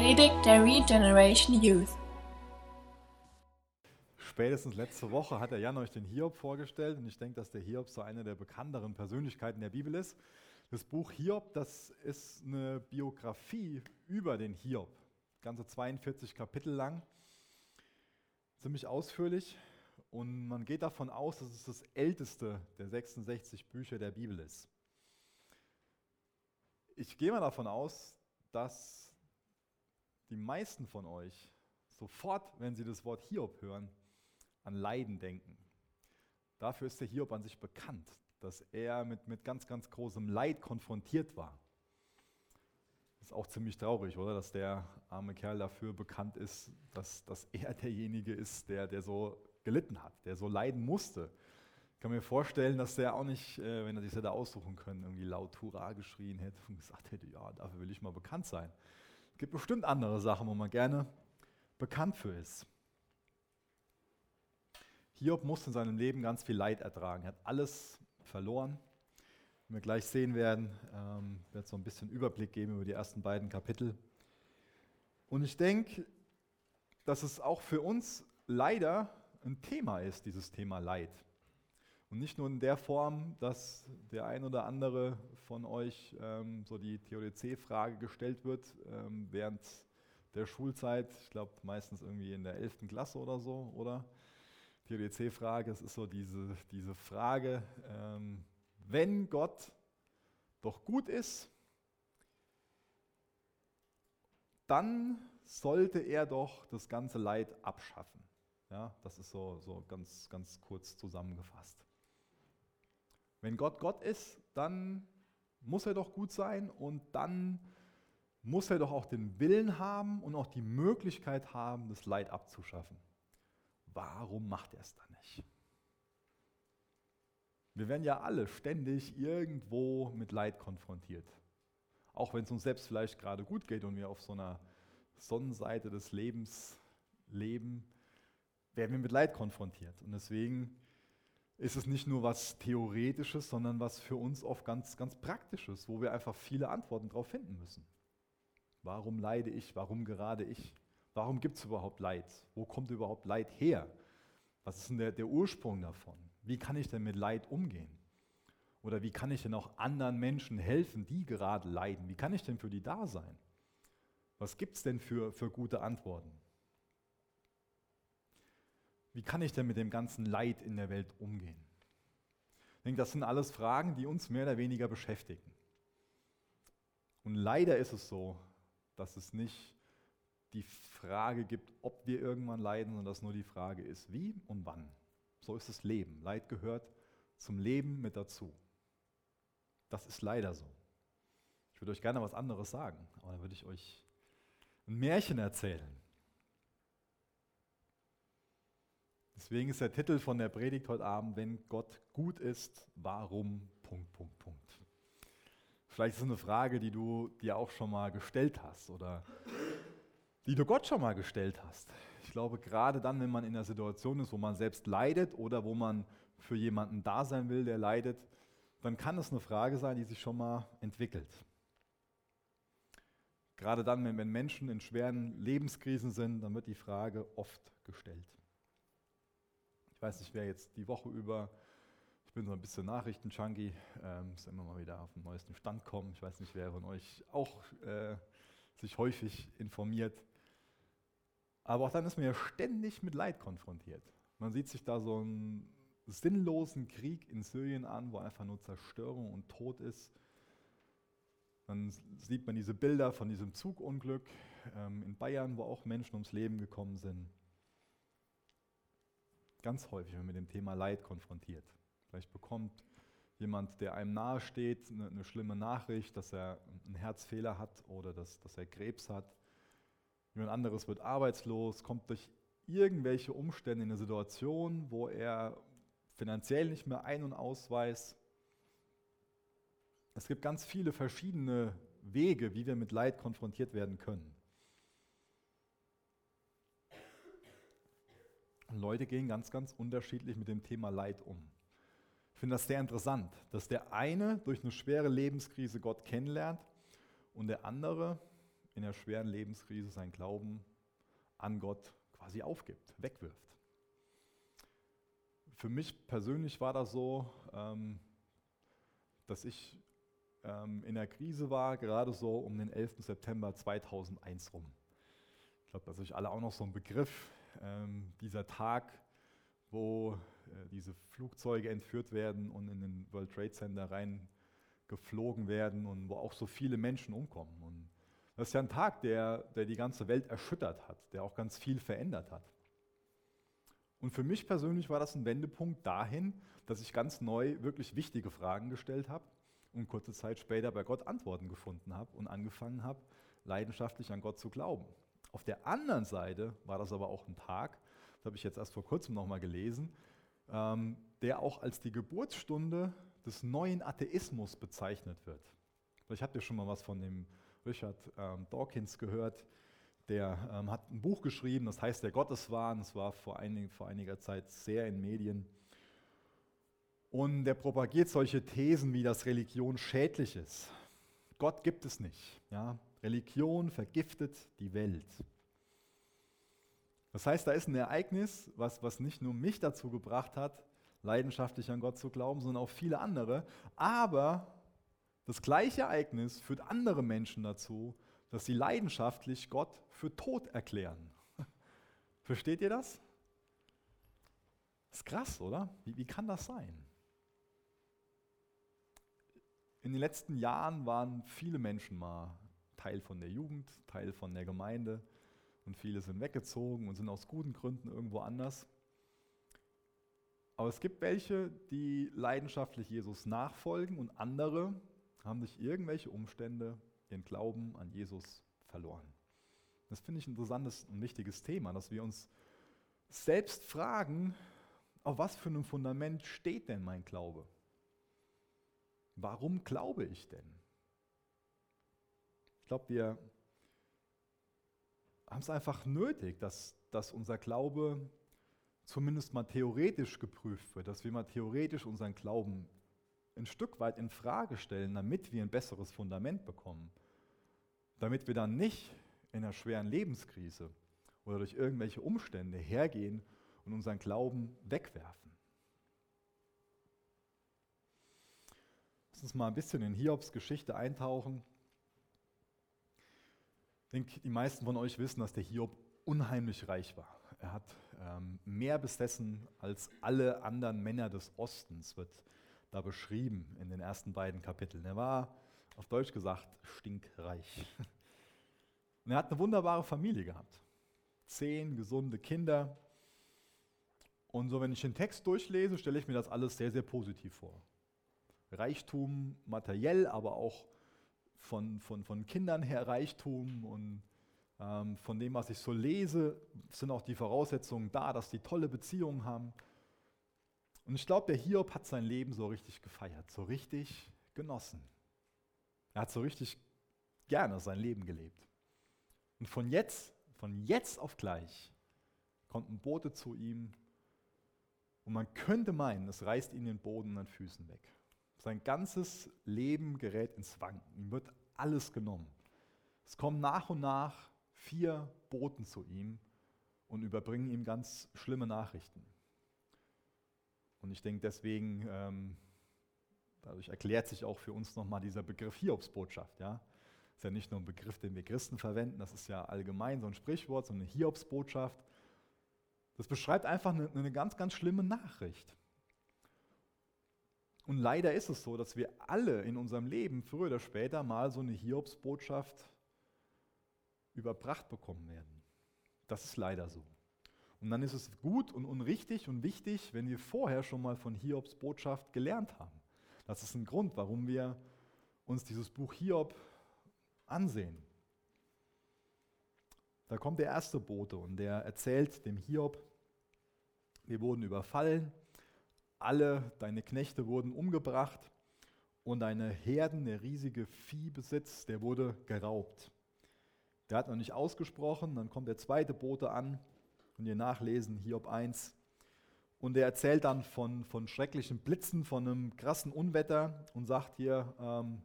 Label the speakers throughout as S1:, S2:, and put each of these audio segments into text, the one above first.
S1: Predigt der Regeneration Youth.
S2: Spätestens letzte Woche hat der Jan euch den Hiob vorgestellt und ich denke, dass der Hiob so eine der bekannteren Persönlichkeiten der Bibel ist. Das Buch Hiob, das ist eine Biografie über den Hiob, ganze 42 Kapitel lang, ziemlich ausführlich und man geht davon aus, dass es das älteste der 66 Bücher der Bibel ist. Ich gehe mal davon aus, dass die meisten von euch sofort, wenn sie das Wort Hiob hören, an Leiden denken. Dafür ist der Hiob an sich bekannt, dass er mit, mit ganz, ganz großem Leid konfrontiert war. Ist auch ziemlich traurig, oder? Dass der arme Kerl dafür bekannt ist, dass, dass er derjenige ist, der, der so gelitten hat, der so leiden musste. Ich kann mir vorstellen, dass der auch nicht, äh, wenn er sich hätte aussuchen können, irgendwie laut Hurra geschrien hätte und gesagt hätte, ja, dafür will ich mal bekannt sein. Es gibt bestimmt andere Sachen, wo man gerne bekannt für ist. Hiob musste in seinem Leben ganz viel Leid ertragen. Er hat alles verloren. Wie wir gleich sehen werden, ähm, wird so ein bisschen Überblick geben über die ersten beiden Kapitel. Und ich denke, dass es auch für uns leider ein Thema ist, dieses Thema Leid. Und nicht nur in der Form, dass der ein oder andere von euch ähm, so die Theodizee-Frage gestellt wird ähm, während der Schulzeit, ich glaube meistens irgendwie in der 11. Klasse oder so, oder? Theodizee-Frage, es ist so diese, diese Frage, ähm, wenn Gott doch gut ist, dann sollte er doch das ganze Leid abschaffen. Ja, das ist so, so ganz, ganz kurz zusammengefasst. Wenn Gott Gott ist, dann muss er doch gut sein und dann muss er doch auch den Willen haben und auch die Möglichkeit haben, das Leid abzuschaffen. Warum macht er es dann nicht? Wir werden ja alle ständig irgendwo mit Leid konfrontiert. Auch wenn es uns selbst vielleicht gerade gut geht und wir auf so einer Sonnenseite des Lebens leben, werden wir mit Leid konfrontiert. Und deswegen ist es nicht nur was Theoretisches, sondern was für uns oft ganz, ganz Praktisches, wo wir einfach viele Antworten darauf finden müssen. Warum leide ich? Warum gerade ich? Warum gibt es überhaupt Leid? Wo kommt überhaupt Leid her? Was ist denn der, der Ursprung davon? Wie kann ich denn mit Leid umgehen? Oder wie kann ich denn auch anderen Menschen helfen, die gerade leiden? Wie kann ich denn für die da sein? Was gibt es denn für, für gute Antworten? Wie kann ich denn mit dem ganzen Leid in der Welt umgehen? Ich denke, das sind alles Fragen, die uns mehr oder weniger beschäftigen. Und leider ist es so, dass es nicht die Frage gibt, ob wir irgendwann leiden, sondern dass nur die Frage ist, wie und wann. So ist das Leben. Leid gehört zum Leben mit dazu. Das ist leider so. Ich würde euch gerne was anderes sagen, aber dann würde ich euch ein Märchen erzählen. Deswegen ist der Titel von der Predigt heute Abend, wenn Gott gut ist, warum? Punkt, Punkt, Punkt. Vielleicht ist es eine Frage, die du dir auch schon mal gestellt hast oder die du Gott schon mal gestellt hast. Ich glaube, gerade dann, wenn man in einer Situation ist, wo man selbst leidet oder wo man für jemanden da sein will, der leidet, dann kann es eine Frage sein, die sich schon mal entwickelt. Gerade dann, wenn Menschen in schweren Lebenskrisen sind, dann wird die Frage oft gestellt. Ich weiß nicht, wer jetzt die Woche über, ich bin so ein bisschen Nachrichten-Junkie, ähm, muss immer mal wieder auf den neuesten Stand kommen. Ich weiß nicht, wer von euch auch äh, sich häufig informiert. Aber auch dann ist man ja ständig mit Leid konfrontiert. Man sieht sich da so einen sinnlosen Krieg in Syrien an, wo einfach nur Zerstörung und Tod ist. Dann sieht man diese Bilder von diesem Zugunglück ähm, in Bayern, wo auch Menschen ums Leben gekommen sind ganz häufig, mit dem Thema Leid konfrontiert. Vielleicht bekommt jemand, der einem nahesteht, eine, eine schlimme Nachricht, dass er einen Herzfehler hat oder dass, dass er Krebs hat. Jemand anderes wird arbeitslos, kommt durch irgendwelche Umstände in eine Situation, wo er finanziell nicht mehr ein- und ausweist. Es gibt ganz viele verschiedene Wege, wie wir mit Leid konfrontiert werden können. Leute gehen ganz, ganz unterschiedlich mit dem Thema Leid um. Ich finde das sehr interessant, dass der eine durch eine schwere Lebenskrise Gott kennenlernt und der andere in der schweren Lebenskrise seinen Glauben an Gott quasi aufgibt, wegwirft. Für mich persönlich war das so, ähm, dass ich ähm, in der Krise war, gerade so um den 11. September 2001 rum. Ich glaube, dass euch alle auch noch so ein Begriff, ähm, dieser Tag, wo äh, diese Flugzeuge entführt werden und in den World Trade Center rein geflogen werden und wo auch so viele Menschen umkommen. Und das ist ja ein Tag, der, der die ganze Welt erschüttert hat, der auch ganz viel verändert hat. Und für mich persönlich war das ein Wendepunkt dahin, dass ich ganz neu wirklich wichtige Fragen gestellt habe und kurze Zeit später bei Gott Antworten gefunden habe und angefangen habe, leidenschaftlich an Gott zu glauben. Auf der anderen Seite war das aber auch ein Tag, das habe ich jetzt erst vor kurzem nochmal gelesen, ähm, der auch als die Geburtsstunde des neuen Atheismus bezeichnet wird. Vielleicht habt ihr schon mal was von dem Richard ähm, Dawkins gehört. Der ähm, hat ein Buch geschrieben, das heißt Der Gotteswahn. Das war vor einiger Zeit sehr in Medien. Und der propagiert solche Thesen wie, dass Religion schädlich ist. Gott gibt es nicht. Ja? Religion vergiftet die Welt. Das heißt, da ist ein Ereignis, was, was nicht nur mich dazu gebracht hat, leidenschaftlich an Gott zu glauben, sondern auch viele andere. Aber das gleiche Ereignis führt andere Menschen dazu, dass sie leidenschaftlich Gott für tot erklären. Versteht ihr das? Das ist krass, oder? Wie, wie kann das sein? In den letzten Jahren waren viele Menschen mal Teil von der Jugend, Teil von der Gemeinde und viele sind weggezogen und sind aus guten Gründen irgendwo anders. Aber es gibt welche, die leidenschaftlich Jesus nachfolgen und andere haben durch irgendwelche Umstände ihren Glauben an Jesus verloren. Das finde ich ein interessantes und wichtiges Thema, dass wir uns selbst fragen, auf was für einem Fundament steht denn mein Glaube? Warum glaube ich denn? Ich glaube, wir haben es einfach nötig, dass, dass unser Glaube zumindest mal theoretisch geprüft wird, dass wir mal theoretisch unseren Glauben ein Stück weit in Frage stellen, damit wir ein besseres Fundament bekommen. Damit wir dann nicht in einer schweren Lebenskrise oder durch irgendwelche Umstände hergehen und unseren Glauben wegwerfen. Lass uns mal ein bisschen in Hiobs Geschichte eintauchen. Ich denke, die meisten von euch wissen, dass der Hiob unheimlich reich war. Er hat ähm, mehr besessen als alle anderen Männer des Ostens, wird da beschrieben in den ersten beiden Kapiteln. Er war, auf Deutsch gesagt, stinkreich. Und er hat eine wunderbare Familie gehabt. Zehn gesunde Kinder. Und so, wenn ich den Text durchlese, stelle ich mir das alles sehr, sehr positiv vor. Reichtum materiell, aber auch von, von, von Kindern her Reichtum und ähm, von dem, was ich so lese, sind auch die Voraussetzungen da, dass die tolle Beziehungen haben. Und ich glaube, der Hiob hat sein Leben so richtig gefeiert, so richtig genossen. Er hat so richtig gerne sein Leben gelebt. Und von jetzt, von jetzt auf gleich kommt ein Bote zu ihm und man könnte meinen, es reißt ihn den Boden an Füßen weg. Sein ganzes Leben gerät ins Wanken. Ihm wird alles genommen. Es kommen nach und nach vier Boten zu ihm und überbringen ihm ganz schlimme Nachrichten. Und ich denke deswegen, ähm, dadurch erklärt sich auch für uns nochmal dieser Begriff Hiobsbotschaft. Ja? Ist ja nicht nur ein Begriff, den wir Christen verwenden, das ist ja allgemein so ein Sprichwort, so eine Hiobsbotschaft. Das beschreibt einfach eine, eine ganz, ganz schlimme Nachricht. Und leider ist es so, dass wir alle in unserem Leben früher oder später mal so eine Hiobsbotschaft überbracht bekommen werden. Das ist leider so. Und dann ist es gut und unrichtig und wichtig, wenn wir vorher schon mal von Hiobs Botschaft gelernt haben. Das ist ein Grund, warum wir uns dieses Buch Hiob ansehen. Da kommt der erste Bote und der erzählt dem Hiob, wir wurden überfallen, alle deine Knechte wurden umgebracht und deine Herden, der riesige Viehbesitz, der wurde geraubt. Der hat noch nicht ausgesprochen, dann kommt der zweite Bote an und ihr nachlesen, Hiob 1. Und er erzählt dann von, von schrecklichen Blitzen, von einem krassen Unwetter und sagt hier, ähm,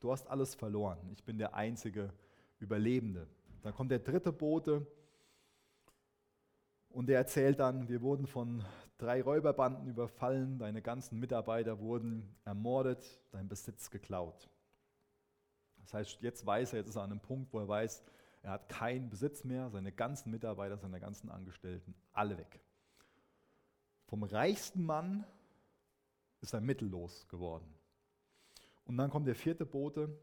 S2: du hast alles verloren, ich bin der einzige Überlebende. Dann kommt der dritte Bote und der erzählt dann, wir wurden von drei Räuberbanden überfallen, deine ganzen Mitarbeiter wurden ermordet, dein Besitz geklaut. Das heißt, jetzt weiß er, jetzt ist er an einem Punkt, wo er weiß, er hat keinen Besitz mehr, seine ganzen Mitarbeiter, seine ganzen Angestellten, alle weg. Vom reichsten Mann ist er mittellos geworden. Und dann kommt der vierte Bote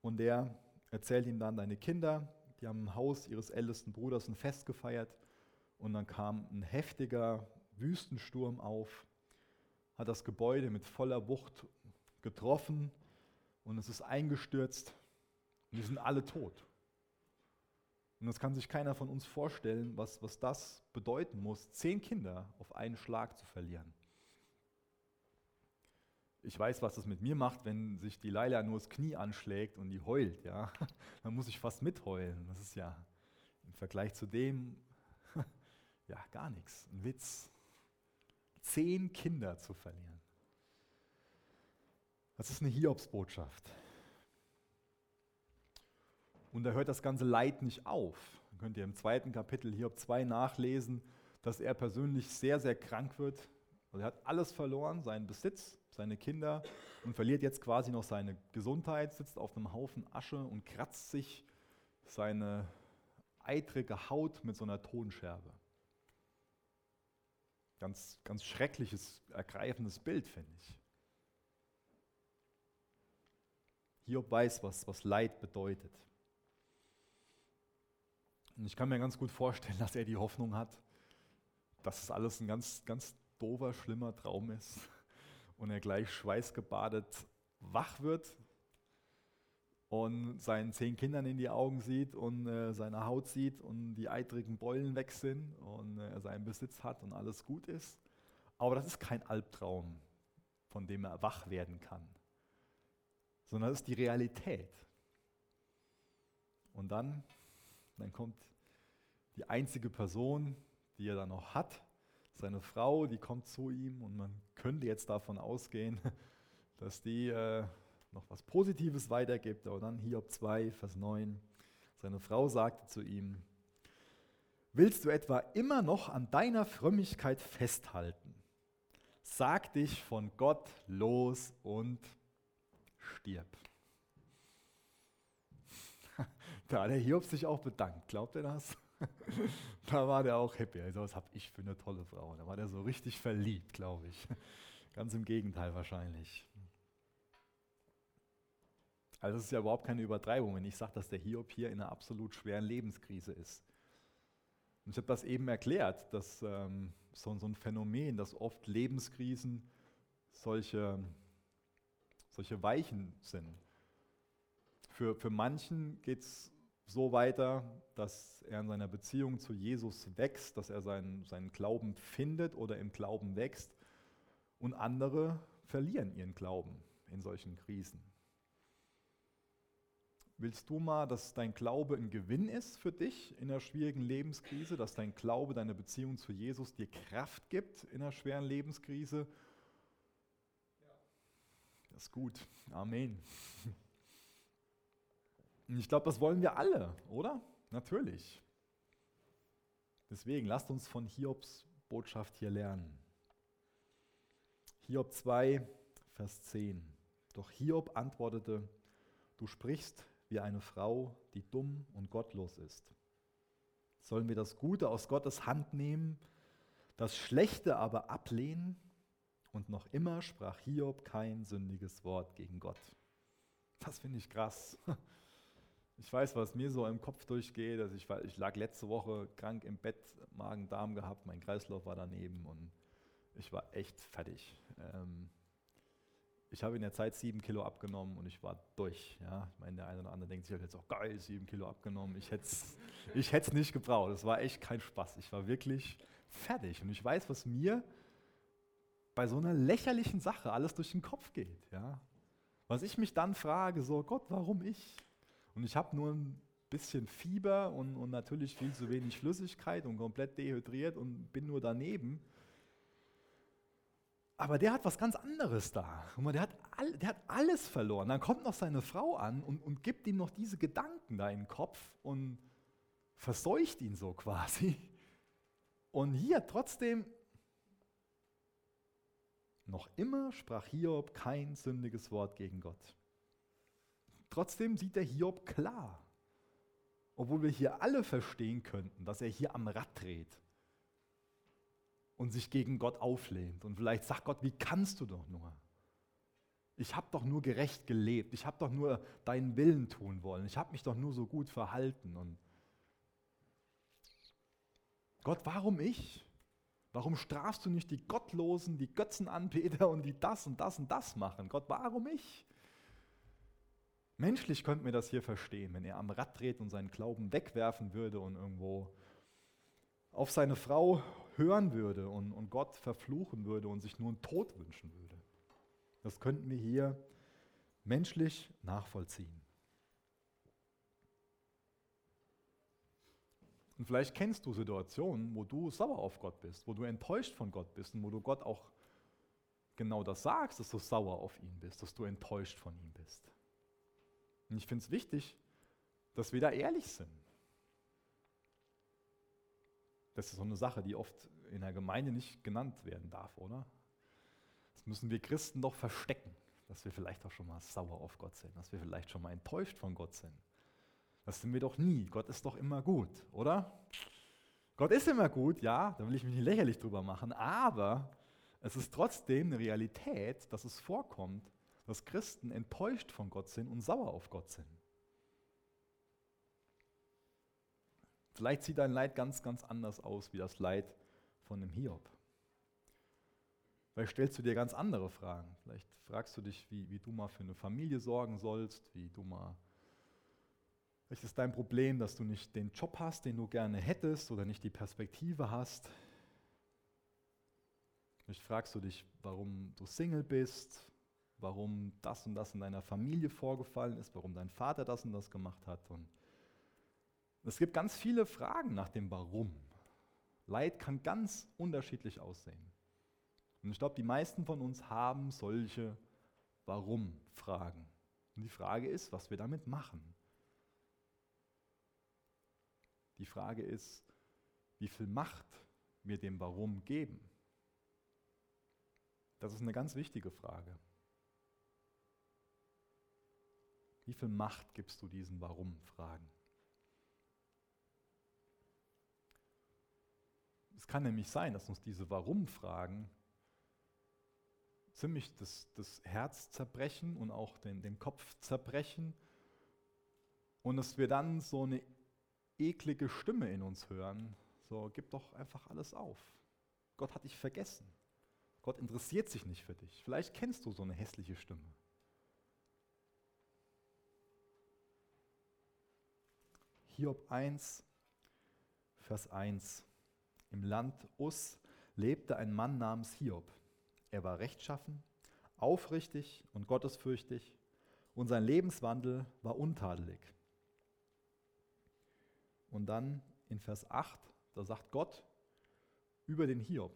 S2: und der erzählt ihm dann, deine Kinder, die haben im Haus ihres ältesten Bruders ein Fest gefeiert und dann kam ein heftiger Wüstensturm auf, hat das Gebäude mit voller Wucht getroffen und es ist eingestürzt und die sind alle tot. Und das kann sich keiner von uns vorstellen, was, was das bedeuten muss, zehn Kinder auf einen Schlag zu verlieren. Ich weiß, was das mit mir macht, wenn sich die Leila nur das Knie anschlägt und die heult. Ja? Dann muss ich fast mitheulen. Das ist ja im Vergleich zu dem ja gar nichts. Ein Witz. Zehn Kinder zu verlieren. Das ist eine Hiobsbotschaft. Und da hört das ganze Leid nicht auf. Dann könnt ihr im zweiten Kapitel Hiob 2 nachlesen, dass er persönlich sehr, sehr krank wird. Also er hat alles verloren, seinen Besitz, seine Kinder und verliert jetzt quasi noch seine Gesundheit, sitzt auf einem Haufen Asche und kratzt sich seine eitrige Haut mit so einer Tonscherbe. Ganz, ganz schreckliches, ergreifendes Bild, finde ich. Hiob weiß, was, was Leid bedeutet. Und ich kann mir ganz gut vorstellen, dass er die Hoffnung hat, dass es alles ein ganz, ganz doofer, schlimmer Traum ist und er gleich schweißgebadet wach wird und seinen zehn Kindern in die Augen sieht und äh, seine Haut sieht und die eitrigen Beulen weg sind und äh, er seinen Besitz hat und alles gut ist. Aber das ist kein Albtraum, von dem er wach werden kann, sondern das ist die Realität. Und dann, dann kommt die einzige Person, die er dann noch hat, seine Frau, die kommt zu ihm und man könnte jetzt davon ausgehen, dass die äh, noch was Positives weitergibt. Aber dann Hiob 2, Vers 9, seine Frau sagte zu ihm, willst du etwa immer noch an deiner Frömmigkeit festhalten? Sag dich von Gott los und stirb. Da hat der Hiob sich auch bedankt. Glaubt ihr das? da war der auch happy. Also, was habe ich für eine tolle Frau. Da war der so richtig verliebt, glaube ich. Ganz im Gegenteil wahrscheinlich. Also das ist ja überhaupt keine Übertreibung, wenn ich sage, dass der Hiob hier in einer absolut schweren Lebenskrise ist. Und ich habe das eben erklärt, dass ähm, so, so, ein Phänomen, dass oft Lebenskrisen solche, solche Weichen sind. Für, für manchen geht es so weiter, dass er in seiner Beziehung zu Jesus wächst, dass er seinen, seinen Glauben findet oder im Glauben wächst. Und andere verlieren ihren Glauben in solchen Krisen. Willst du mal, dass dein Glaube ein Gewinn ist für dich in einer schwierigen Lebenskrise, dass dein Glaube, deine Beziehung zu Jesus dir Kraft gibt in einer schweren Lebenskrise? Das ist gut. Amen. Ich glaube, das wollen wir alle, oder? Natürlich. Deswegen lasst uns von Hiobs Botschaft hier lernen. Hiob 2, Vers 10. Doch Hiob antwortete, du sprichst wie eine Frau, die dumm und gottlos ist. Sollen wir das Gute aus Gottes Hand nehmen, das Schlechte aber ablehnen? Und noch immer sprach Hiob kein sündiges Wort gegen Gott. Das finde ich krass. Ich weiß, was mir so im Kopf durchgeht. Also ich, ich lag letzte Woche krank im Bett, Magen-Darm gehabt, mein Kreislauf war daneben und ich war echt fertig. Ähm, ich habe in der Zeit sieben Kilo abgenommen und ich war durch. Ja? Ich meine, der eine oder andere denkt sich halt jetzt auch, geil, sieben Kilo abgenommen. Ich hätte es ich nicht gebraucht. Es war echt kein Spaß. Ich war wirklich fertig. Und ich weiß, was mir bei so einer lächerlichen Sache alles durch den Kopf geht. Ja? Was ich mich dann frage, so Gott, warum ich? Und ich habe nur ein bisschen Fieber und, und natürlich viel zu wenig Flüssigkeit und komplett dehydriert und bin nur daneben. Aber der hat was ganz anderes da. Guck mal, der hat, all, der hat alles verloren. Dann kommt noch seine Frau an und, und gibt ihm noch diese Gedanken da in den Kopf und verseucht ihn so quasi. Und hier trotzdem, noch immer sprach Hiob kein sündiges Wort gegen Gott. Trotzdem sieht der Hiob klar, obwohl wir hier alle verstehen könnten, dass er hier am Rad dreht und sich gegen Gott auflehnt. Und vielleicht sagt Gott, wie kannst du doch nur? Ich habe doch nur gerecht gelebt. Ich habe doch nur deinen Willen tun wollen. Ich habe mich doch nur so gut verhalten. Und Gott, warum ich? Warum strafst du nicht die Gottlosen, die Götzenanbeter und die das und das und das machen? Gott, warum ich? Menschlich könnten wir das hier verstehen, wenn er am Rad dreht und seinen Glauben wegwerfen würde und irgendwo auf seine Frau hören würde und, und Gott verfluchen würde und sich nur einen Tod wünschen würde. Das könnten wir hier menschlich nachvollziehen. Und vielleicht kennst du Situationen, wo du sauer auf Gott bist, wo du enttäuscht von Gott bist und wo du Gott auch genau das sagst, dass du sauer auf ihn bist, dass du enttäuscht von ihm bist. Und ich finde es wichtig, dass wir da ehrlich sind. Das ist so eine Sache, die oft in der Gemeinde nicht genannt werden darf, oder? Das müssen wir Christen doch verstecken, dass wir vielleicht auch schon mal sauer auf Gott sind, dass wir vielleicht schon mal enttäuscht von Gott sind. Das sind wir doch nie. Gott ist doch immer gut, oder? Gott ist immer gut, ja, da will ich mich nicht lächerlich drüber machen, aber es ist trotzdem eine Realität, dass es vorkommt, dass Christen enttäuscht von Gott sind und sauer auf Gott sind. Vielleicht sieht dein Leid ganz, ganz anders aus wie das Leid von dem Hiob. Vielleicht stellst du dir ganz andere Fragen. Vielleicht fragst du dich, wie, wie du mal für eine Familie sorgen sollst, wie du mal. Vielleicht ist dein Problem, dass du nicht den Job hast, den du gerne hättest oder nicht die Perspektive hast. Vielleicht fragst du dich, warum du Single bist, warum das und das in deiner Familie vorgefallen ist, warum dein Vater das und das gemacht hat. Und es gibt ganz viele Fragen nach dem Warum. Leid kann ganz unterschiedlich aussehen. Und ich glaube, die meisten von uns haben solche Warum-Fragen. Und die Frage ist, was wir damit machen. Die Frage ist, wie viel Macht wir dem Warum geben. Das ist eine ganz wichtige Frage. Wie viel Macht gibst du diesen Warum-Fragen? Kann nämlich sein, dass uns diese Warum-Fragen ziemlich das, das Herz zerbrechen und auch den, den Kopf zerbrechen und dass wir dann so eine eklige Stimme in uns hören, so gib doch einfach alles auf. Gott hat dich vergessen. Gott interessiert sich nicht für dich. Vielleicht kennst du so eine hässliche Stimme. Hiob 1, Vers 1. Im Land Us lebte ein Mann namens Hiob. Er war rechtschaffen, aufrichtig und gottesfürchtig und sein Lebenswandel war untadelig. Und dann in Vers 8, da sagt Gott über den Hiob,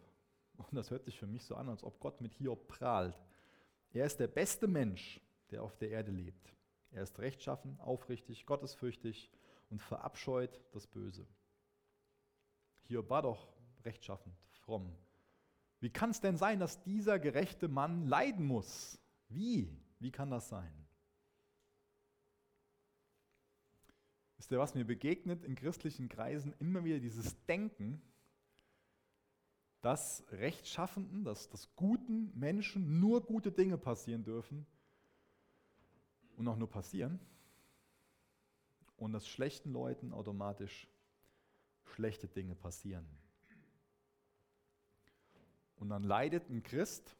S2: und das hört sich für mich so an, als ob Gott mit Hiob prahlt. Er ist der beste Mensch, der auf der Erde lebt. Er ist rechtschaffen, aufrichtig, gottesfürchtig und verabscheut das Böse. Hiob war doch rechtschaffend, fromm. Wie kann es denn sein, dass dieser gerechte Mann leiden muss? Wie? Wie kann das sein? Wisst ihr, was mir begegnet in christlichen Kreisen? Immer wieder dieses Denken, dass Rechtschaffenden, dass, dass guten Menschen nur gute Dinge passieren dürfen und auch nur passieren und dass schlechten Leuten automatisch schlechte Dinge passieren. Und dann leidet ein Christ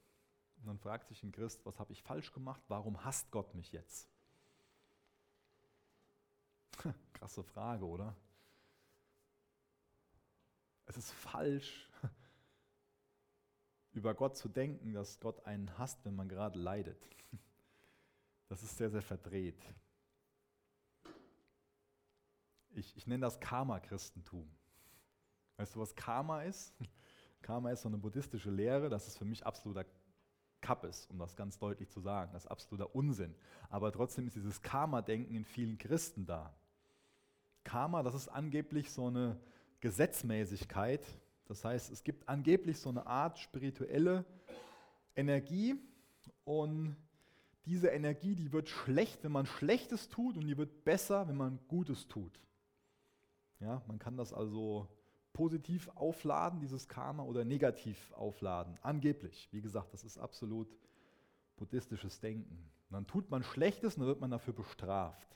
S2: und dann fragt sich ein Christ, was habe ich falsch gemacht? Warum hasst Gott mich jetzt? Krasse Frage, oder? Es ist falsch, über Gott zu denken, dass Gott einen hasst, wenn man gerade leidet. Das ist sehr, sehr verdreht. Ich, ich nenne das Karma-Christentum. Weißt du, was Karma ist? Karma ist so eine buddhistische Lehre, das ist für mich absoluter Cup ist, um das ganz deutlich zu sagen. Das ist absoluter Unsinn. Aber trotzdem ist dieses Karma-Denken in vielen Christen da. Karma, das ist angeblich so eine Gesetzmäßigkeit. Das heißt, es gibt angeblich so eine Art spirituelle Energie und diese Energie, die wird schlecht, wenn man Schlechtes tut und die wird besser, wenn man Gutes tut. Ja, man kann das also positiv aufladen, dieses Karma, oder negativ aufladen. Angeblich. Wie gesagt, das ist absolut buddhistisches Denken. Und dann tut man Schlechtes und dann wird man dafür bestraft.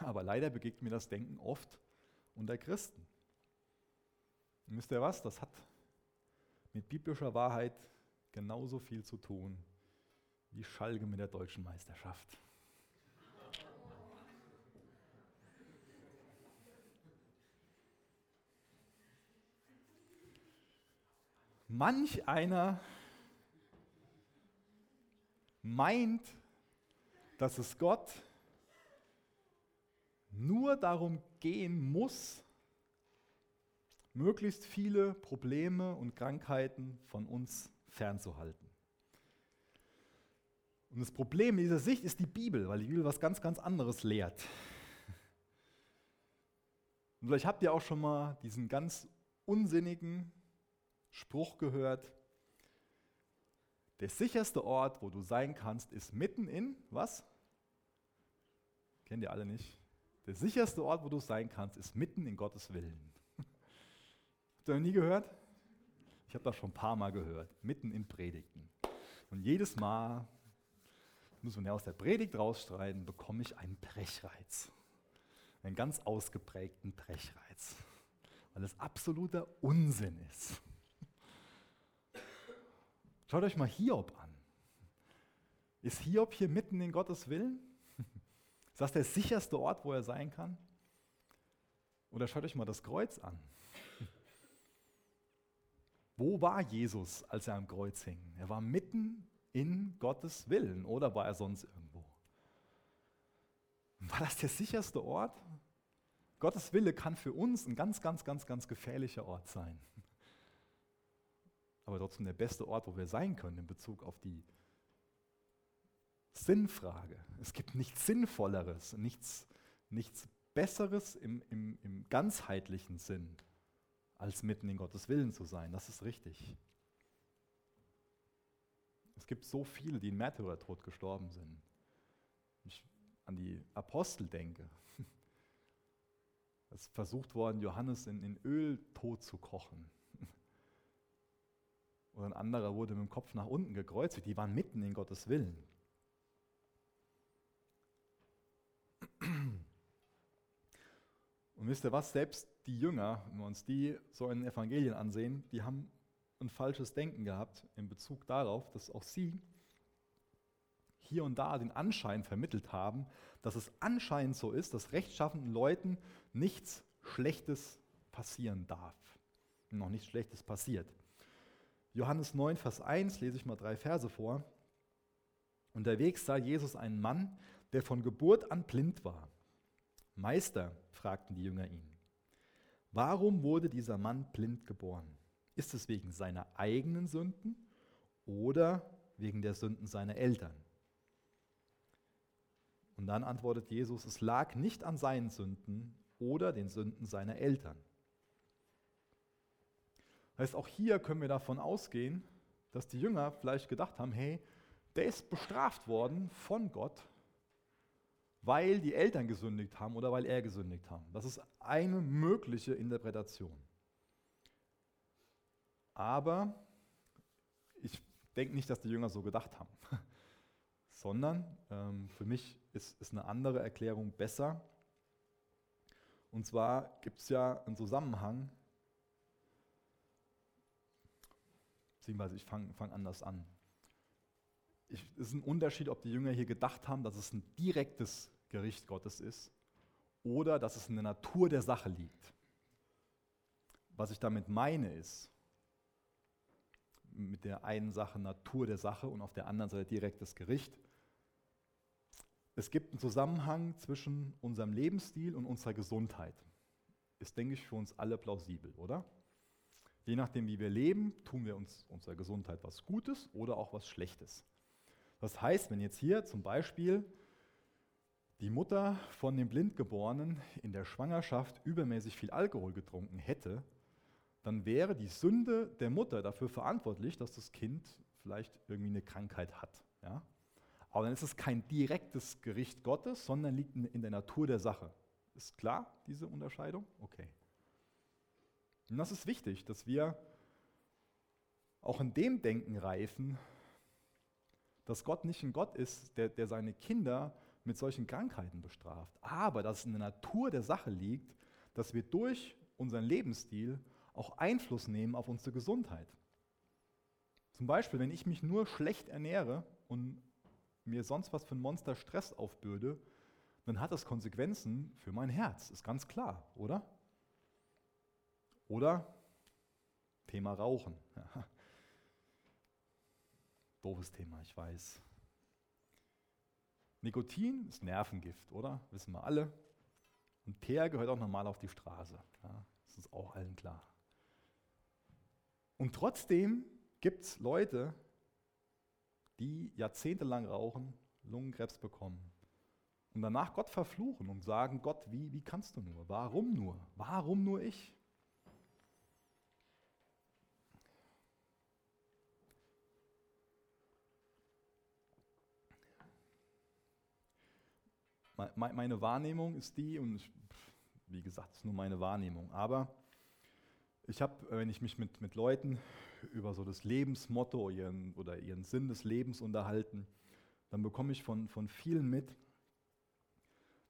S2: Aber leider begegnet mir das Denken oft unter Christen. Und wisst ihr was? Das hat mit biblischer Wahrheit genauso viel zu tun wie Schalke mit der deutschen Meisterschaft. Manch einer meint, dass es Gott nur darum gehen muss, möglichst viele Probleme und Krankheiten von uns fernzuhalten. Und das Problem dieser Sicht ist die Bibel, weil die Bibel was ganz, ganz anderes lehrt. Und vielleicht habt ihr auch schon mal diesen ganz unsinnigen Spruch gehört, der sicherste Ort, wo du sein kannst, ist mitten in, was? Kennt ihr alle nicht? Der sicherste Ort, wo du sein kannst, ist mitten in Gottes Willen. Habt ihr noch nie gehört? Ich habe das schon ein paar Mal gehört, mitten in Predigten. Und jedes Mal, muss man ja aus der Predigt rausstreiten, bekomme ich einen Brechreiz. Einen ganz ausgeprägten Brechreiz. Weil es absoluter Unsinn ist. Schaut euch mal Hiob an. Ist Hiob hier mitten in Gottes Willen? Ist das der sicherste Ort, wo er sein kann? Oder schaut euch mal das Kreuz an. Wo war Jesus, als er am Kreuz hing? Er war mitten in Gottes Willen oder war er sonst irgendwo? War das der sicherste Ort? Gottes Wille kann für uns ein ganz, ganz, ganz, ganz gefährlicher Ort sein aber trotzdem der beste Ort, wo wir sein können in Bezug auf die Sinnfrage. Es gibt nichts Sinnvolleres, nichts, nichts Besseres im, im, im ganzheitlichen Sinn, als mitten in Gottes Willen zu sein. Das ist richtig. Es gibt so viele, die in Märtyrertod gestorben sind. Wenn ich an die Apostel denke. Es ist versucht worden, Johannes in, in Öl tot zu kochen. Oder ein anderer wurde mit dem Kopf nach unten gekreuzigt. Die waren mitten in Gottes Willen. Und wisst ihr was? Selbst die Jünger, wenn wir uns die so in den Evangelien ansehen, die haben ein falsches Denken gehabt in Bezug darauf, dass auch sie hier und da den Anschein vermittelt haben, dass es anscheinend so ist, dass rechtschaffenden Leuten nichts Schlechtes passieren darf. noch nichts Schlechtes passiert. Johannes 9, Vers 1 lese ich mal drei Verse vor. Unterwegs sah Jesus einen Mann, der von Geburt an blind war. Meister, fragten die Jünger ihn, warum wurde dieser Mann blind geboren? Ist es wegen seiner eigenen Sünden oder wegen der Sünden seiner Eltern? Und dann antwortet Jesus, es lag nicht an seinen Sünden oder den Sünden seiner Eltern. Heißt, auch hier können wir davon ausgehen, dass die Jünger vielleicht gedacht haben, hey, der ist bestraft worden von Gott, weil die Eltern gesündigt haben oder weil er gesündigt haben. Das ist eine mögliche Interpretation. Aber ich denke nicht, dass die Jünger so gedacht haben, sondern ähm, für mich ist, ist eine andere Erklärung besser. Und zwar gibt es ja einen Zusammenhang Beziehungsweise ich fange fang anders an. es ist ein Unterschied, ob die Jünger hier gedacht haben, dass es ein direktes Gericht Gottes ist oder dass es in der Natur der Sache liegt. Was ich damit meine ist, mit der einen Sache Natur der Sache und auf der anderen Seite direktes Gericht. Es gibt einen Zusammenhang zwischen unserem Lebensstil und unserer Gesundheit. Ist, denke ich, für uns alle plausibel, oder? Je nachdem, wie wir leben, tun wir uns unserer Gesundheit was Gutes oder auch was Schlechtes. Das heißt, wenn jetzt hier zum Beispiel die Mutter von dem Blindgeborenen in der Schwangerschaft übermäßig viel Alkohol getrunken hätte, dann wäre die Sünde der Mutter dafür verantwortlich, dass das Kind vielleicht irgendwie eine Krankheit hat. Ja? Aber dann ist es kein direktes Gericht Gottes, sondern liegt in der Natur der Sache. Ist klar, diese Unterscheidung? Okay. Und das ist wichtig, dass wir auch in dem Denken reifen, dass Gott nicht ein Gott ist, der, der seine Kinder mit solchen Krankheiten bestraft, aber dass es in der Natur der Sache liegt, dass wir durch unseren Lebensstil auch Einfluss nehmen auf unsere Gesundheit. Zum Beispiel, wenn ich mich nur schlecht ernähre und mir sonst was für ein Monster Stress aufbürde, dann hat das Konsequenzen für mein Herz, ist ganz klar, oder? Oder Thema Rauchen. Ja. Doofes Thema, ich weiß. Nikotin ist Nervengift, oder? Wissen wir alle. Und Teer gehört auch normal auf die Straße. Ja, das ist auch allen klar. Und trotzdem gibt es Leute, die jahrzehntelang rauchen, Lungenkrebs bekommen und danach Gott verfluchen und sagen, Gott, wie, wie kannst du nur? Warum nur? Warum nur ich? Meine Wahrnehmung ist die, und ich, wie gesagt, es ist nur meine Wahrnehmung, aber ich habe, wenn ich mich mit, mit Leuten über so das Lebensmotto ihren, oder ihren Sinn des Lebens unterhalten, dann bekomme ich von, von vielen mit,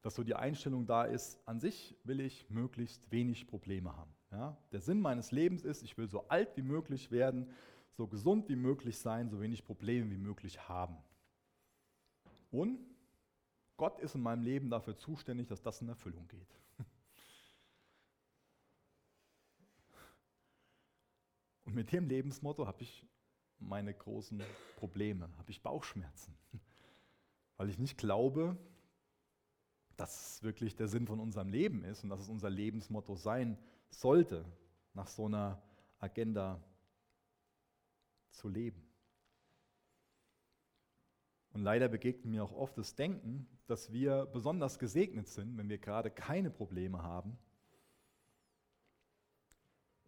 S2: dass so die Einstellung da ist, an sich will ich möglichst wenig Probleme haben. Ja? Der Sinn meines Lebens ist, ich will so alt wie möglich werden, so gesund wie möglich sein, so wenig Probleme wie möglich haben. Und Gott ist in meinem Leben dafür zuständig, dass das in Erfüllung geht. Und mit dem Lebensmotto habe ich meine großen Probleme, habe ich Bauchschmerzen, weil ich nicht glaube, dass es wirklich der Sinn von unserem Leben ist und dass es unser Lebensmotto sein sollte, nach so einer Agenda zu leben. Und leider begegnet mir auch oft das Denken, dass wir besonders gesegnet sind, wenn wir gerade keine Probleme haben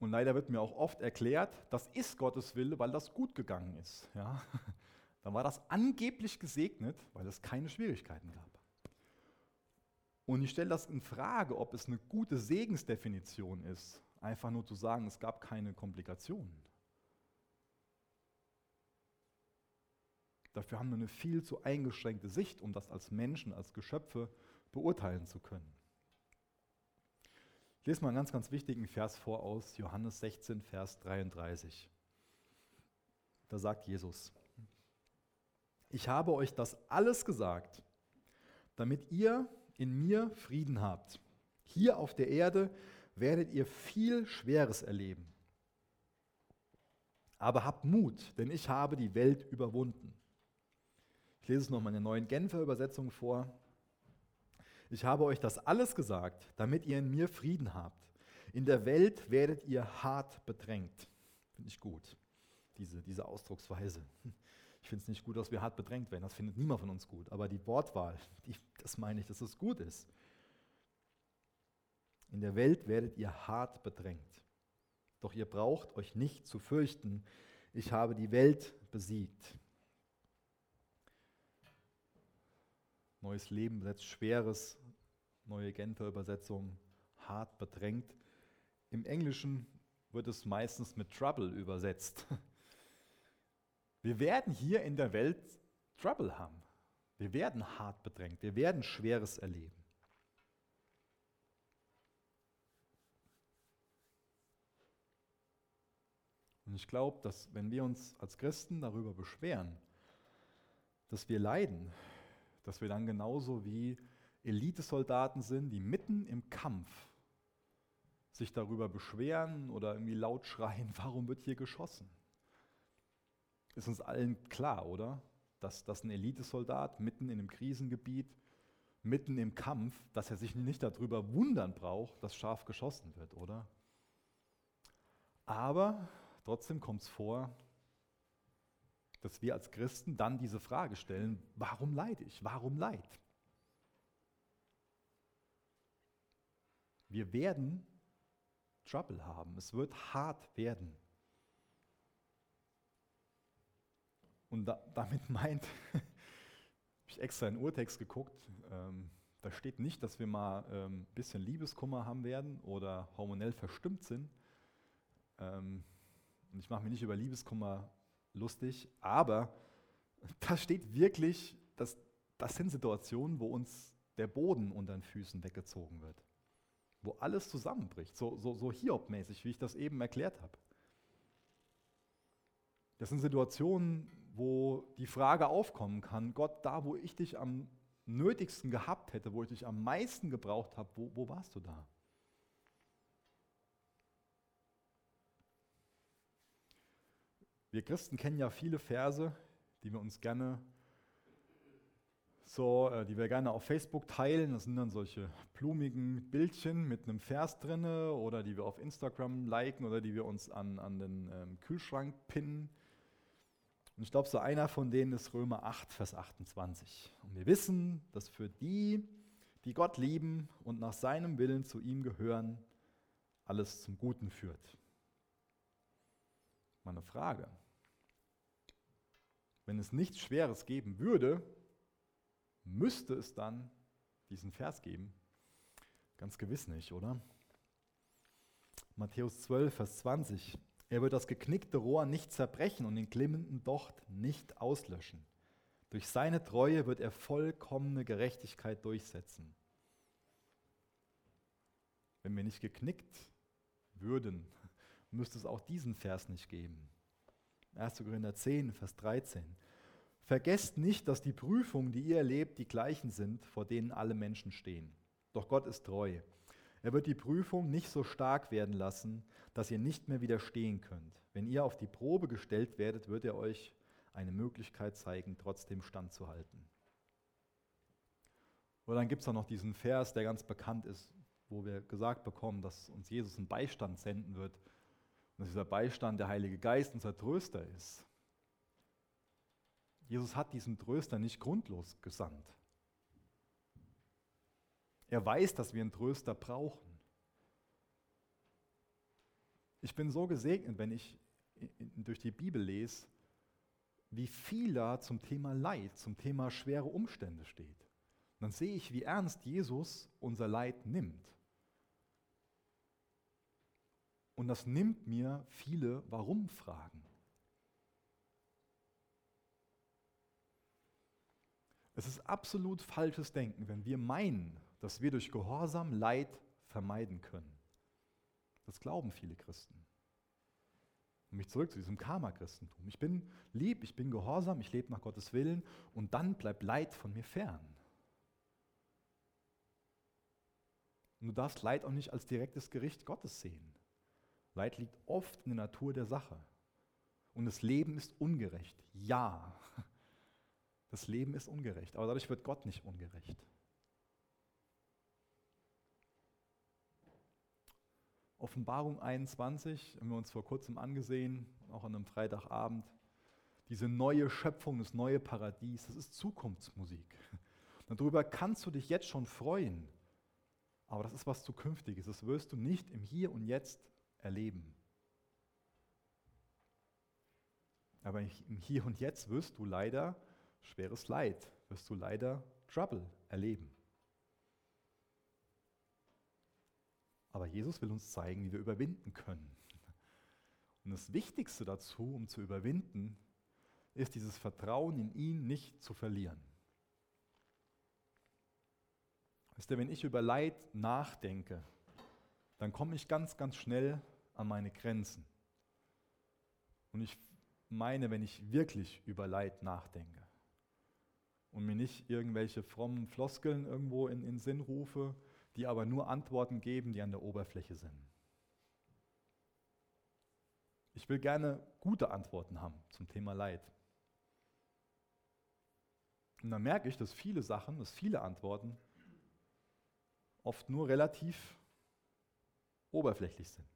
S2: und leider wird mir auch oft erklärt, das ist Gottes Wille, weil das gut gegangen ist. Ja? Dann war das angeblich gesegnet, weil es keine Schwierigkeiten gab. Und ich stelle das in Frage, ob es eine gute Segensdefinition ist, einfach nur zu sagen, es gab keine Komplikationen. Dafür haben wir eine viel zu eingeschränkte Sicht, um das als Menschen, als Geschöpfe beurteilen zu können. Ich lese mal einen ganz, ganz wichtigen Vers vor aus Johannes 16, Vers 33. Da sagt Jesus, ich habe euch das alles gesagt, damit ihr in mir Frieden habt. Hier auf der Erde werdet ihr viel Schweres erleben. Aber habt Mut, denn ich habe die Welt überwunden. Ich lese es nochmal in der neuen Genfer Übersetzung vor ich habe euch das alles gesagt, damit ihr in mir Frieden habt. In der Welt werdet ihr hart bedrängt. Finde ich gut, diese, diese Ausdrucksweise. Ich finde es nicht gut, dass wir hart bedrängt werden. Das findet niemand von uns gut. Aber die Wortwahl, die, das meine ich, dass es gut ist. In der Welt werdet ihr hart bedrängt. Doch ihr braucht euch nicht zu fürchten. Ich habe die Welt besiegt. Neues Leben setzt Schweres, neue Genfer Übersetzung, hart bedrängt. Im Englischen wird es meistens mit Trouble übersetzt. Wir werden hier in der Welt Trouble haben. Wir werden hart bedrängt. Wir werden Schweres erleben. Und ich glaube, dass wenn wir uns als Christen darüber beschweren, dass wir leiden, dass wir dann genauso wie Elitesoldaten sind, die mitten im Kampf sich darüber beschweren oder irgendwie laut schreien, warum wird hier geschossen? Ist uns allen klar, oder? Dass, dass ein Elitesoldat mitten in einem Krisengebiet, mitten im Kampf, dass er sich nicht darüber wundern braucht, dass scharf geschossen wird, oder? Aber trotzdem kommt es vor, dass wir als Christen dann diese Frage stellen, warum leide ich? Warum Leid? Wir werden Trouble haben. Es wird hart werden. Und da, damit meint, habe ich extra in Urtext geguckt, ähm, da steht nicht, dass wir mal ein ähm, bisschen Liebeskummer haben werden oder hormonell verstimmt sind. Ähm, und ich mache mich nicht über Liebeskummer lustig, aber da steht wirklich, dass das sind Situationen, wo uns der Boden unter den Füßen weggezogen wird. Wo alles zusammenbricht, so, so, so Hiob-mäßig, wie ich das eben erklärt habe. Das sind Situationen, wo die Frage aufkommen kann, Gott, da wo ich dich am nötigsten gehabt hätte, wo ich dich am meisten gebraucht habe, wo, wo warst du da? Wir Christen kennen ja viele Verse, die wir uns gerne so, äh, die wir gerne auf Facebook teilen. Das sind dann solche blumigen Bildchen mit einem Vers drinne oder die wir auf Instagram liken oder die wir uns an, an den ähm, Kühlschrank pinnen. Und ich glaube, so einer von denen ist Römer 8, Vers 28. Und wir wissen, dass für die, die Gott lieben und nach seinem Willen zu ihm gehören, alles zum Guten führt. Meine Frage. Wenn es nichts Schweres geben würde, müsste es dann diesen Vers geben? Ganz gewiss nicht, oder? Matthäus 12, Vers 20. Er wird das geknickte Rohr nicht zerbrechen und den glimmenden Docht nicht auslöschen. Durch seine Treue wird er vollkommene Gerechtigkeit durchsetzen. Wenn wir nicht geknickt würden, müsste es auch diesen Vers nicht geben. 1. Korinther 10, Vers 13. Vergesst nicht, dass die Prüfungen, die ihr erlebt, die gleichen sind, vor denen alle Menschen stehen. Doch Gott ist treu. Er wird die Prüfung nicht so stark werden lassen, dass ihr nicht mehr widerstehen könnt. Wenn ihr auf die Probe gestellt werdet, wird er euch eine Möglichkeit zeigen, trotzdem standzuhalten. Oder dann gibt es auch noch diesen Vers, der ganz bekannt ist, wo wir gesagt bekommen, dass uns Jesus einen Beistand senden wird und dass dieser Beistand der Heilige Geist unser Tröster ist. Jesus hat diesen Tröster nicht grundlos gesandt. Er weiß, dass wir einen Tröster brauchen. Ich bin so gesegnet, wenn ich durch die Bibel lese, wie viel da zum Thema Leid, zum Thema schwere Umstände steht. dann sehe ich, wie ernst Jesus unser Leid nimmt. Und das nimmt mir viele Warum-Fragen. Es ist absolut falsches Denken, wenn wir meinen, dass wir durch Gehorsam Leid vermeiden können. Das glauben viele Christen. Und mich zurück zu diesem Karma-Christentum. Ich bin lieb, ich bin gehorsam, ich lebe nach Gottes Willen und dann bleibt Leid von mir fern. Und du darfst Leid auch nicht als direktes Gericht Gottes sehen. Leid liegt oft in der Natur der Sache. Und das Leben ist ungerecht. Ja, das Leben ist ungerecht, aber dadurch wird Gott nicht ungerecht. Offenbarung 21, haben wir uns vor kurzem angesehen, auch an einem Freitagabend. Diese neue Schöpfung, das neue Paradies, das ist Zukunftsmusik. Darüber kannst du dich jetzt schon freuen. Aber das ist was Zukünftiges. Das wirst du nicht im Hier und Jetzt erleben. Aber im Hier und Jetzt wirst du leider schweres Leid, wirst du leider Trouble erleben. Aber Jesus will uns zeigen, wie wir überwinden können. Und das Wichtigste dazu, um zu überwinden, ist dieses Vertrauen in ihn nicht zu verlieren. Wisst ihr, wenn ich über Leid nachdenke, dann komme ich ganz, ganz schnell an meine Grenzen. Und ich meine, wenn ich wirklich über Leid nachdenke und mir nicht irgendwelche frommen Floskeln irgendwo in den Sinn rufe, die aber nur Antworten geben, die an der Oberfläche sind. Ich will gerne gute Antworten haben zum Thema Leid. Und dann merke ich, dass viele Sachen, dass viele Antworten oft nur relativ oberflächlich sind.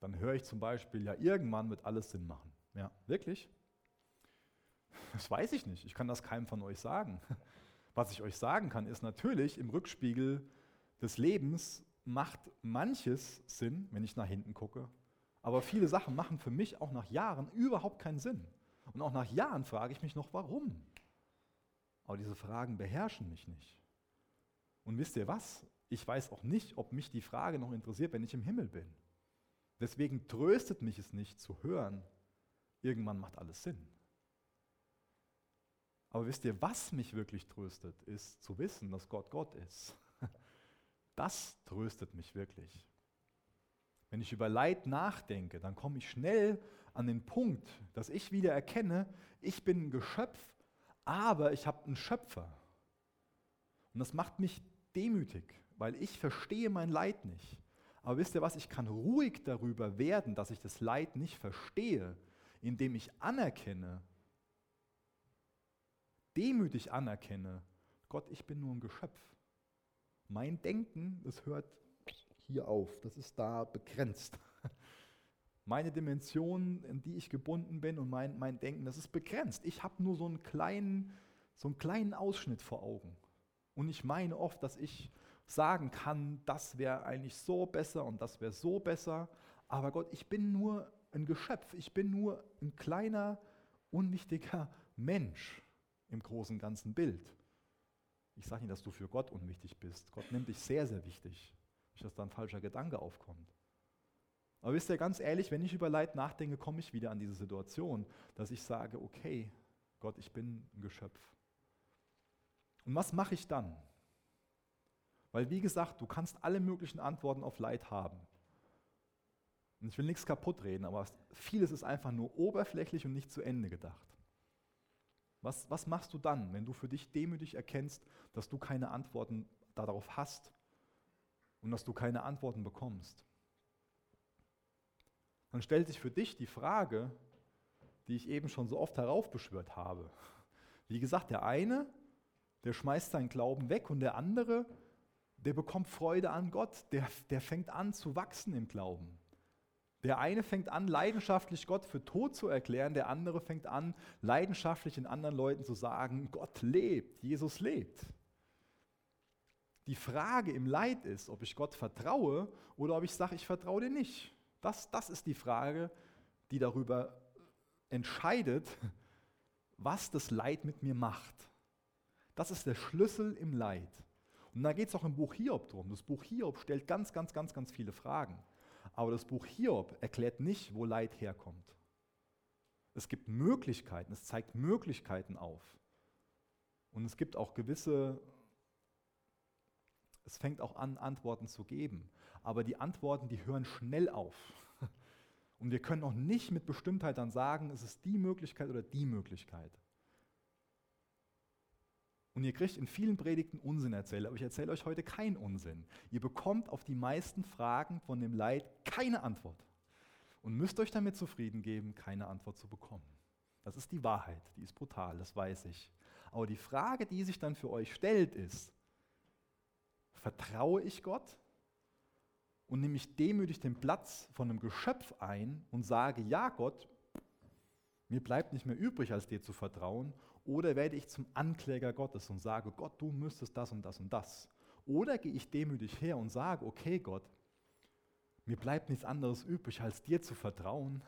S2: Dann höre ich zum Beispiel, ja, irgendwann wird alles Sinn machen. Ja, wirklich? Das weiß ich nicht. Ich kann das keinem von euch sagen. Was ich euch sagen kann, ist natürlich, im Rückspiegel des Lebens macht manches Sinn, wenn ich nach hinten gucke. Aber viele Sachen machen für mich auch nach Jahren überhaupt keinen Sinn. Und auch nach Jahren frage ich mich noch, warum. Aber diese Fragen beherrschen mich nicht. Und wisst ihr was? Ich weiß auch nicht, ob mich die Frage noch interessiert, wenn ich im Himmel bin. Deswegen tröstet mich es nicht zu hören, irgendwann macht alles Sinn. Aber wisst ihr, was mich wirklich tröstet, ist zu wissen, dass Gott Gott ist. Das tröstet mich wirklich. Wenn ich über Leid nachdenke, dann komme ich schnell an den Punkt, dass ich wieder erkenne, ich bin ein Geschöpf, aber ich habe einen Schöpfer. Und das macht mich demütig, weil ich verstehe mein Leid nicht. Aber wisst ihr was, ich kann ruhig darüber werden, dass ich das Leid nicht verstehe, indem ich anerkenne, demütig anerkenne, Gott, ich bin nur ein Geschöpf. Mein Denken, das hört hier auf, das ist da begrenzt. Meine Dimension, in die ich gebunden bin und mein, mein Denken, das ist begrenzt. Ich habe nur so einen, kleinen, so einen kleinen Ausschnitt vor Augen. Und ich meine oft, dass ich sagen kann, das wäre eigentlich so besser und das wäre so besser. Aber Gott, ich bin nur ein Geschöpf, ich bin nur ein kleiner, unwichtiger Mensch im großen ganzen Bild. Ich sage nicht, dass du für Gott unwichtig bist. Gott nimmt dich sehr, sehr wichtig. Nicht, dass da ein falscher Gedanke aufkommt. Aber wisst ihr, ganz ehrlich, wenn ich über Leid nachdenke, komme ich wieder an diese Situation, dass ich sage, okay, Gott, ich bin ein Geschöpf. Und was mache ich dann? Weil, wie gesagt, du kannst alle möglichen Antworten auf Leid haben. Und ich will nichts kaputt reden, aber vieles ist einfach nur oberflächlich und nicht zu Ende gedacht. Was, was machst du dann, wenn du für dich demütig erkennst, dass du keine Antworten darauf hast und dass du keine Antworten bekommst? Dann stellt sich für dich die Frage, die ich eben schon so oft heraufbeschwört habe. Wie gesagt, der eine, der schmeißt seinen Glauben weg und der andere, der bekommt Freude an Gott, der, der fängt an zu wachsen im Glauben. Der eine fängt an, leidenschaftlich Gott für tot zu erklären, der andere fängt an, leidenschaftlich den anderen Leuten zu sagen, Gott lebt, Jesus lebt. Die Frage im Leid ist, ob ich Gott vertraue oder ob ich sage, ich vertraue dir nicht. Das, das ist die Frage, die darüber entscheidet, was das Leid mit mir macht. Das ist der Schlüssel im Leid. Und da geht es auch im Buch Hiob drum. Das Buch Hiob stellt ganz, ganz, ganz, ganz viele Fragen. Aber das Buch Hiob erklärt nicht, wo Leid herkommt. Es gibt Möglichkeiten, es zeigt Möglichkeiten auf. Und es gibt auch gewisse, es fängt auch an, Antworten zu geben. Aber die Antworten, die hören schnell auf. Und wir können auch nicht mit Bestimmtheit dann sagen, es ist die Möglichkeit oder die Möglichkeit. Und ihr kriegt in vielen Predigten Unsinn erzählt, aber ich erzähle euch heute keinen Unsinn. Ihr bekommt auf die meisten Fragen von dem Leid keine Antwort. Und müsst euch damit zufrieden geben, keine Antwort zu bekommen. Das ist die Wahrheit, die ist brutal, das weiß ich. Aber die Frage, die sich dann für euch stellt, ist, vertraue ich Gott und nehme ich demütig den Platz von einem Geschöpf ein und sage, ja Gott, mir bleibt nicht mehr übrig, als dir zu vertrauen, oder werde ich zum Ankläger Gottes und sage, Gott, du müsstest das und das und das. Oder gehe ich demütig her und sage, okay Gott, mir bleibt nichts anderes übrig, als dir zu vertrauen.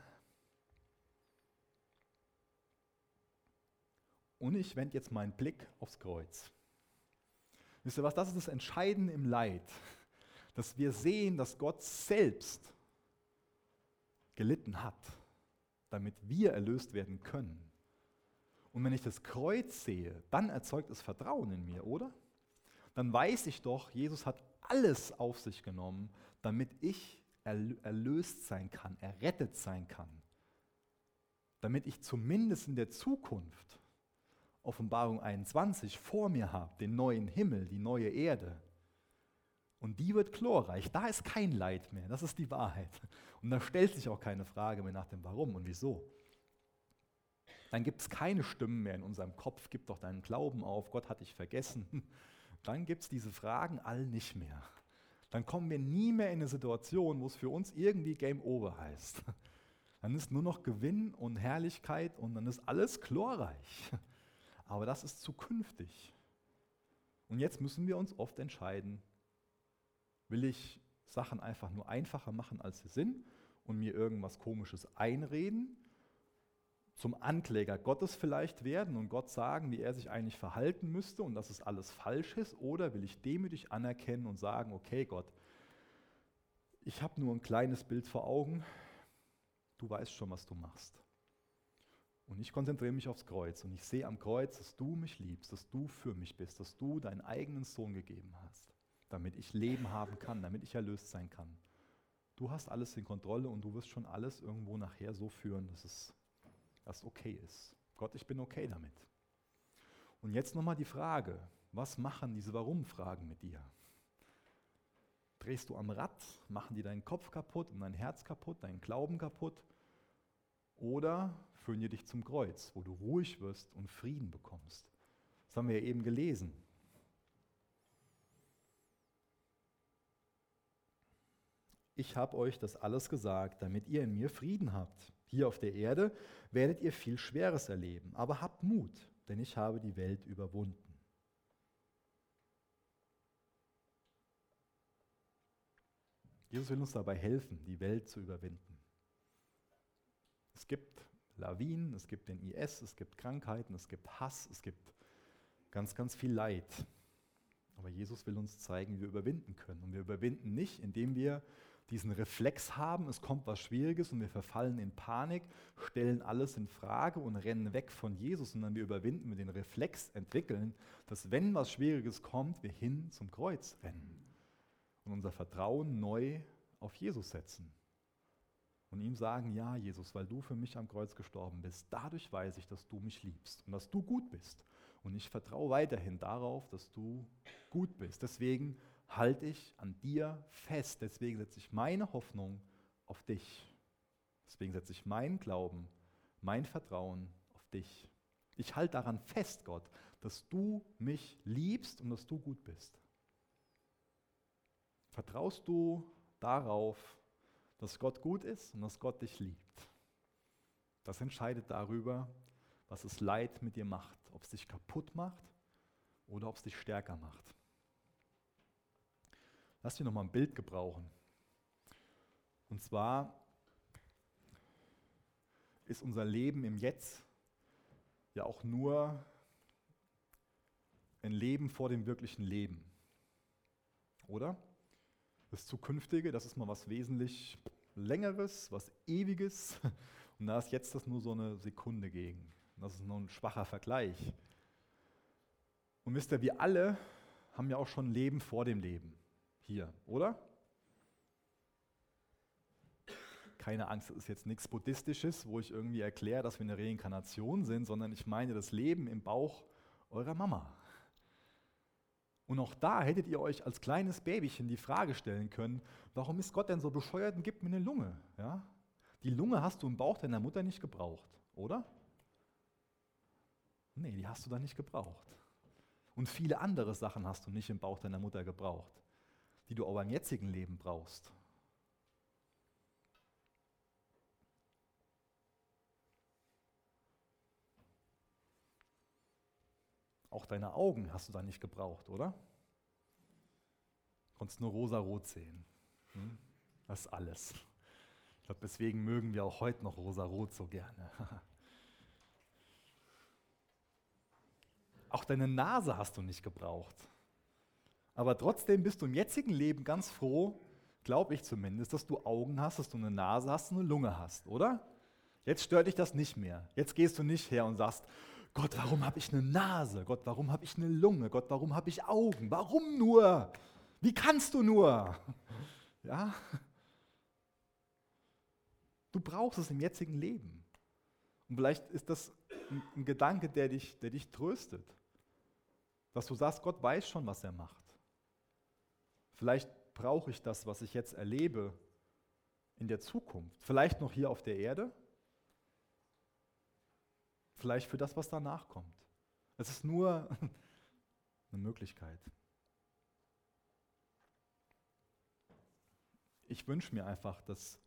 S2: Und ich wende jetzt meinen Blick aufs Kreuz. Wisst ihr was, das ist das Entscheidende im Leid, dass wir sehen, dass Gott selbst gelitten hat, damit wir erlöst werden können. Und wenn ich das Kreuz sehe, dann erzeugt es Vertrauen in mir, oder? Dann weiß ich doch, Jesus hat alles auf sich genommen, damit ich erlöst sein kann, errettet sein kann. Damit ich zumindest in der Zukunft Offenbarung 21 vor mir habe, den neuen Himmel, die neue Erde. Und die wird chlorreich. Da ist kein Leid mehr. Das ist die Wahrheit. Und da stellt sich auch keine Frage mehr nach dem Warum und Wieso dann gibt es keine Stimmen mehr in unserem Kopf, gib doch deinen Glauben auf, Gott hat dich vergessen. Dann gibt es diese Fragen all nicht mehr. dann kommen wir nie mehr in eine Situation, wo es für uns irgendwie Game Over heißt. Dann ist nur noch Gewinn und Herrlichkeit und dann ist alles glorreich. Aber das ist zukünftig. Und jetzt müssen wir uns oft entscheiden, will ich Sachen einfach nur einfacher machen, als sie sind und mir irgendwas Komisches einreden, zum Ankläger Gottes vielleicht werden und Gott sagen, wie er sich eigentlich verhalten müsste und dass es alles falsch ist, oder will ich demütig anerkennen und sagen, okay Gott, ich habe nur ein kleines Bild vor Augen, du weißt schon, was du machst. Und ich konzentriere mich aufs Kreuz und ich sehe am Kreuz, dass du mich liebst, dass du für mich bist, dass du deinen eigenen Sohn gegeben hast, damit ich Leben haben kann, damit ich erlöst sein kann. Du hast alles in Kontrolle und du wirst schon alles irgendwo nachher so führen, dass es dass okay ist. Gott, ich bin okay damit. Und jetzt nochmal die Frage, was machen diese Warum-Fragen mit dir? Drehst du am Rad, machen die deinen Kopf kaputt und dein Herz kaputt, deinen Glauben kaputt? Oder führen die dich zum Kreuz, wo du ruhig wirst und Frieden bekommst? Das haben wir ja eben gelesen. Ich habe euch das alles gesagt, damit ihr in mir Frieden habt. Hier auf der Erde werdet ihr viel Schweres erleben, aber habt Mut, denn ich habe die Welt überwunden. Jesus will uns dabei helfen, die Welt zu überwinden. Es gibt Lawinen, es gibt den IS, es gibt Krankheiten, es gibt Hass, es gibt ganz, ganz viel Leid. Aber Jesus will uns zeigen, wie wir überwinden können. Und wir überwinden nicht, indem wir diesen Reflex haben, es kommt was Schwieriges und wir verfallen in Panik, stellen alles in Frage und rennen weg von Jesus, sondern wir überwinden, mit den Reflex entwickeln, dass wenn was Schwieriges kommt, wir hin zum Kreuz rennen und unser Vertrauen neu auf Jesus setzen und ihm sagen, ja Jesus, weil du für mich am Kreuz gestorben bist, dadurch weiß ich, dass du mich liebst und dass du gut bist. Und ich vertraue weiterhin darauf, dass du gut bist. Deswegen halte ich an dir fest. Deswegen setze ich meine Hoffnung auf dich. Deswegen setze ich meinen Glauben, mein Vertrauen auf dich. Ich halte daran fest, Gott, dass du mich liebst und dass du gut bist. Vertraust du darauf, dass Gott gut ist und dass Gott dich liebt? Das entscheidet darüber, was das Leid mit dir macht, ob es dich kaputt macht oder ob es dich stärker macht. Lass mich nochmal ein Bild gebrauchen. Und zwar ist unser Leben im Jetzt ja auch nur ein Leben vor dem wirklichen Leben. Oder? Das Zukünftige, das ist mal was wesentlich Längeres, was Ewiges. Und da ist jetzt das nur so eine Sekunde gegen. Das ist nur ein schwacher Vergleich. Und wisst ihr, wir alle haben ja auch schon Leben vor dem Leben hier, oder? Keine Angst, das ist jetzt nichts Buddhistisches, wo ich irgendwie erkläre, dass wir eine Reinkarnation sind, sondern ich meine das Leben im Bauch eurer Mama. Und auch da hättet ihr euch als kleines Babychen die Frage stellen können, warum ist Gott denn so bescheuert und gibt mir eine Lunge? Ja? Die Lunge hast du im Bauch deiner Mutter nicht gebraucht, oder? Nee, die hast du da nicht gebraucht. Und viele andere Sachen hast du nicht im Bauch deiner Mutter gebraucht die du auch beim jetzigen Leben brauchst. Auch deine Augen hast du da nicht gebraucht, oder? Du konntest nur rosa-rot sehen. Hm? Das ist alles. Ich glaube, deswegen mögen wir auch heute noch rosa-rot so gerne. Auch deine Nase hast du nicht gebraucht. Aber trotzdem bist du im jetzigen Leben ganz froh, glaube ich zumindest, dass du Augen hast, dass du eine Nase hast und eine Lunge hast, oder? Jetzt stört dich das nicht mehr. Jetzt gehst du nicht her und sagst, Gott, warum habe ich eine Nase? Gott, warum habe ich eine Lunge? Gott, warum habe ich Augen? Warum nur? Wie kannst du nur? Ja? Du brauchst es im jetzigen Leben. Und vielleicht ist das ein, Gedanke, der dich, der dich tröstet. Dass du sagst, Gott weiß schon, was er macht. Vielleicht brauche ich das, was ich jetzt erlebe, in der Zukunft. Vielleicht noch hier auf der Erde. Vielleicht für das, was danach kommt. Es ist nur eine Möglichkeit. Ich wünsche mir einfach, dass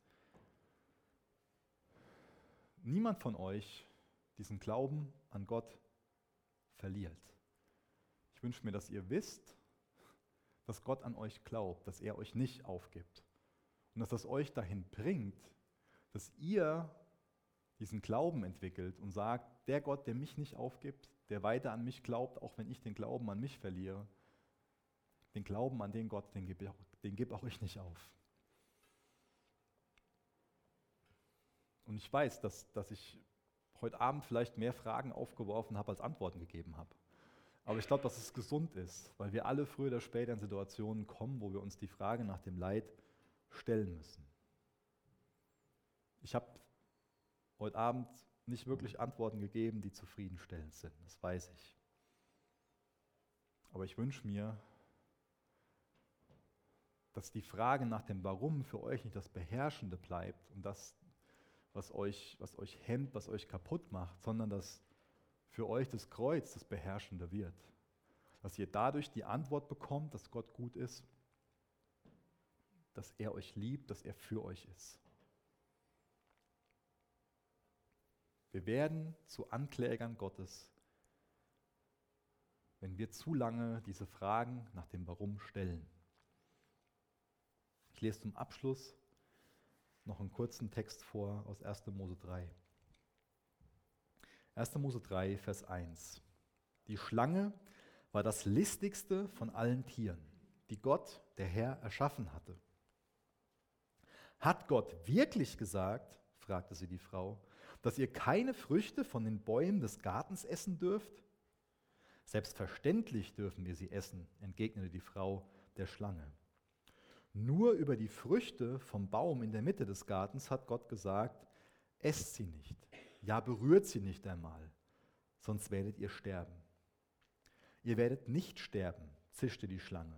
S2: niemand von euch diesen Glauben an Gott verliert. Ich wünsche mir, dass ihr wisst, dass Gott an euch glaubt, dass er euch nicht aufgibt. Und dass das euch dahin bringt, dass ihr diesen Glauben entwickelt und sagt, der Gott, der mich nicht aufgibt, der weiter an mich glaubt, auch wenn ich den Glauben an mich verliere, den Glauben an den Gott, den gebe geb auch ich nicht auf. Und ich weiß, dass, dass ich heute Abend vielleicht mehr Fragen aufgeworfen habe, als Antworten gegeben habe. Aber ich glaube, dass es gesund ist, weil wir alle früher oder später in Situationen kommen, wo wir uns die Frage nach dem Leid stellen müssen. Ich habe heute Abend nicht wirklich Antworten gegeben, die zufriedenstellend sind, das weiß ich. Aber ich wünsche mir, dass die Frage nach dem Warum für euch nicht das Beherrschende bleibt und das, was euch, was euch hemmt, was euch kaputt macht, sondern dass für euch das Kreuz das Beherrschende wird. Dass ihr dadurch die Antwort bekommt, dass Gott gut ist, dass er euch liebt, dass er für euch ist. Wir werden zu Anklägern Gottes, wenn wir zu lange diese Fragen nach dem Warum stellen. Ich lese zum Abschluss noch einen kurzen Text vor aus 1. Mose 3. 1. Mose 3, Vers 1. Die Schlange war das listigste von allen Tieren, die Gott, der Herr, erschaffen hatte. Hat Gott wirklich gesagt, fragte sie die Frau, dass ihr keine Früchte von den Bäumen des Gartens essen dürft? Selbstverständlich dürfen wir sie essen, entgegnete die Frau der Schlange. Nur über die Früchte vom Baum in der Mitte des Gartens hat Gott gesagt, esst sie nicht, ja berührt sie nicht einmal, sonst werdet ihr sterben. Ihr werdet nicht sterben, zischte die Schlange.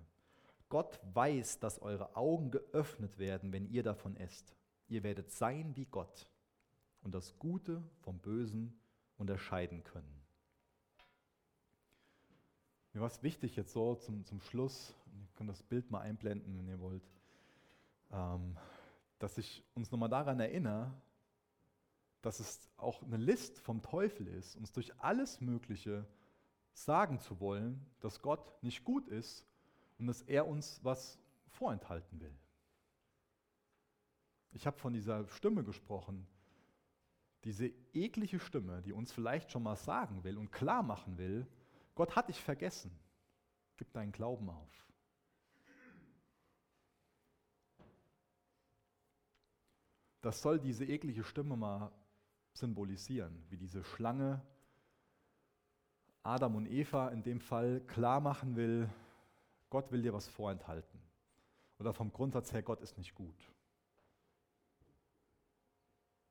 S2: Gott weiß, dass eure Augen geöffnet werden, wenn ihr davon esst. Ihr werdet sein wie Gott und das Gute vom Bösen unterscheiden können. Mir war es wichtig jetzt so zum, zum Schluss, ihr könnt das Bild mal einblenden, wenn ihr wollt, ähm, dass ich uns nochmal daran erinnere, dass es auch eine List vom Teufel ist, uns durch alles Mögliche sagen zu wollen, dass Gott nicht gut ist und dass er uns was vorenthalten will. Ich habe von dieser Stimme gesprochen, diese eklige Stimme, die uns vielleicht schon mal sagen will und klar machen will, Gott hat dich vergessen. Gib deinen Glauben auf. Das soll diese eklige Stimme mal symbolisieren, wie diese Schlange Adam und Eva in dem Fall klar machen will, Gott will dir was vorenthalten. Oder vom Grundsatz her, Gott ist nicht gut.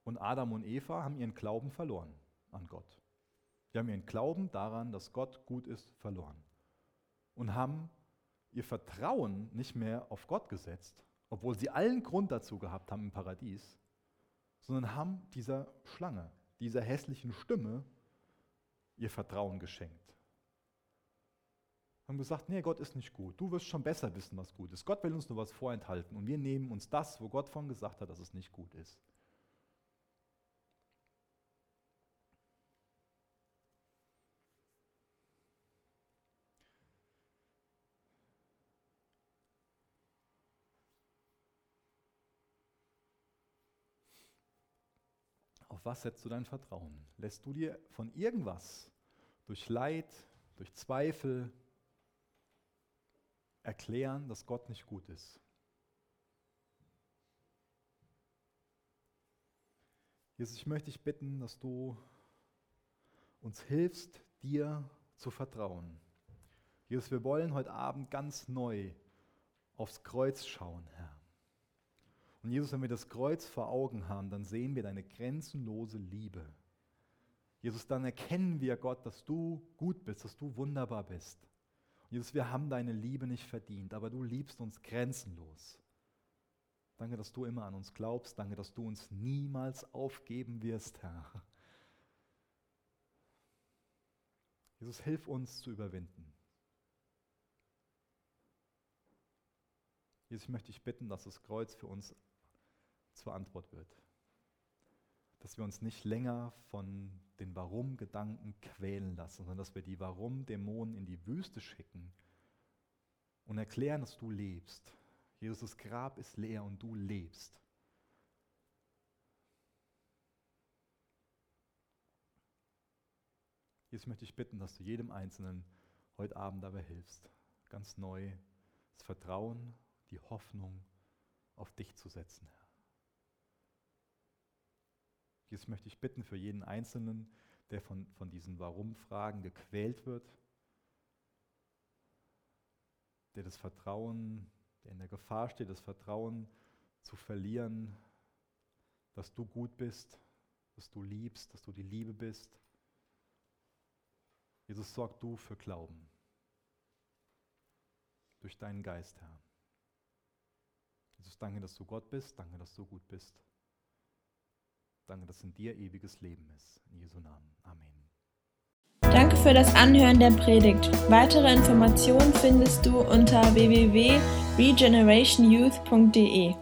S2: Und Adam und Eva haben ihren Glauben verloren an Gott. Die haben ihren Glauben daran, dass Gott gut ist, verloren. Und haben ihr Vertrauen nicht mehr auf Gott gesetzt, obwohl sie allen Grund dazu gehabt haben im Paradies, sondern haben dieser Schlange, dieser hässlichen Stimme ihr Vertrauen geschenkt. Haben gesagt, nee, Gott ist nicht gut. Du wirst schon besser wissen, was gut ist. Gott will uns nur was vorenthalten und wir nehmen uns das, wo Gott von gesagt hat, dass es nicht gut ist. Was setzt du dein Vertrauen? Lässt du dir von irgendwas durch Leid, durch Zweifel erklären, dass Gott nicht gut ist? Jesus, ich möchte dich bitten, dass du uns hilfst, dir zu vertrauen. Jesus, wir wollen heute Abend ganz neu aufs Kreuz schauen, Herr. Und Jesus, wenn wir das Kreuz vor Augen haben, dann sehen wir deine grenzenlose Liebe. Jesus, dann erkennen wir, Gott, dass du gut bist, dass du wunderbar bist. Und Jesus, wir haben deine Liebe nicht verdient, aber du liebst uns grenzenlos. Danke, dass du immer an uns glaubst. Danke, dass du uns niemals aufgeben wirst, Herr. Jesus, hilf uns zu überwinden. Jesus, ich möchte dich bitten, dass das Kreuz für uns zur Antwort wird. Dass wir uns nicht länger von den Warum-Gedanken quälen lassen, sondern dass wir die Warum-Dämonen in die Wüste schicken und erklären, dass du lebst. Jesus, Grab ist leer und du lebst. Jesus möchte ich bitten, dass du jedem Einzelnen heute Abend dabei hilfst, ganz neu das Vertrauen, die Hoffnung auf dich zu setzen, Herr. Jesus möchte ich bitten für jeden Einzelnen, der von, von diesen Warum-Fragen gequält wird, der das Vertrauen, der in der Gefahr steht, das Vertrauen zu verlieren, dass du gut bist, dass du liebst, dass du die Liebe bist. Jesus, sorg du für Glauben durch deinen Geist, Herr. Jesus, danke, dass du Gott bist, danke, dass du gut bist. Danke, dass in dir ewiges Leben ist. In Jesu Namen. Amen.
S1: Danke für das Anhören der Predigt. Weitere Informationen findest du unter www.regenerationyouth.de.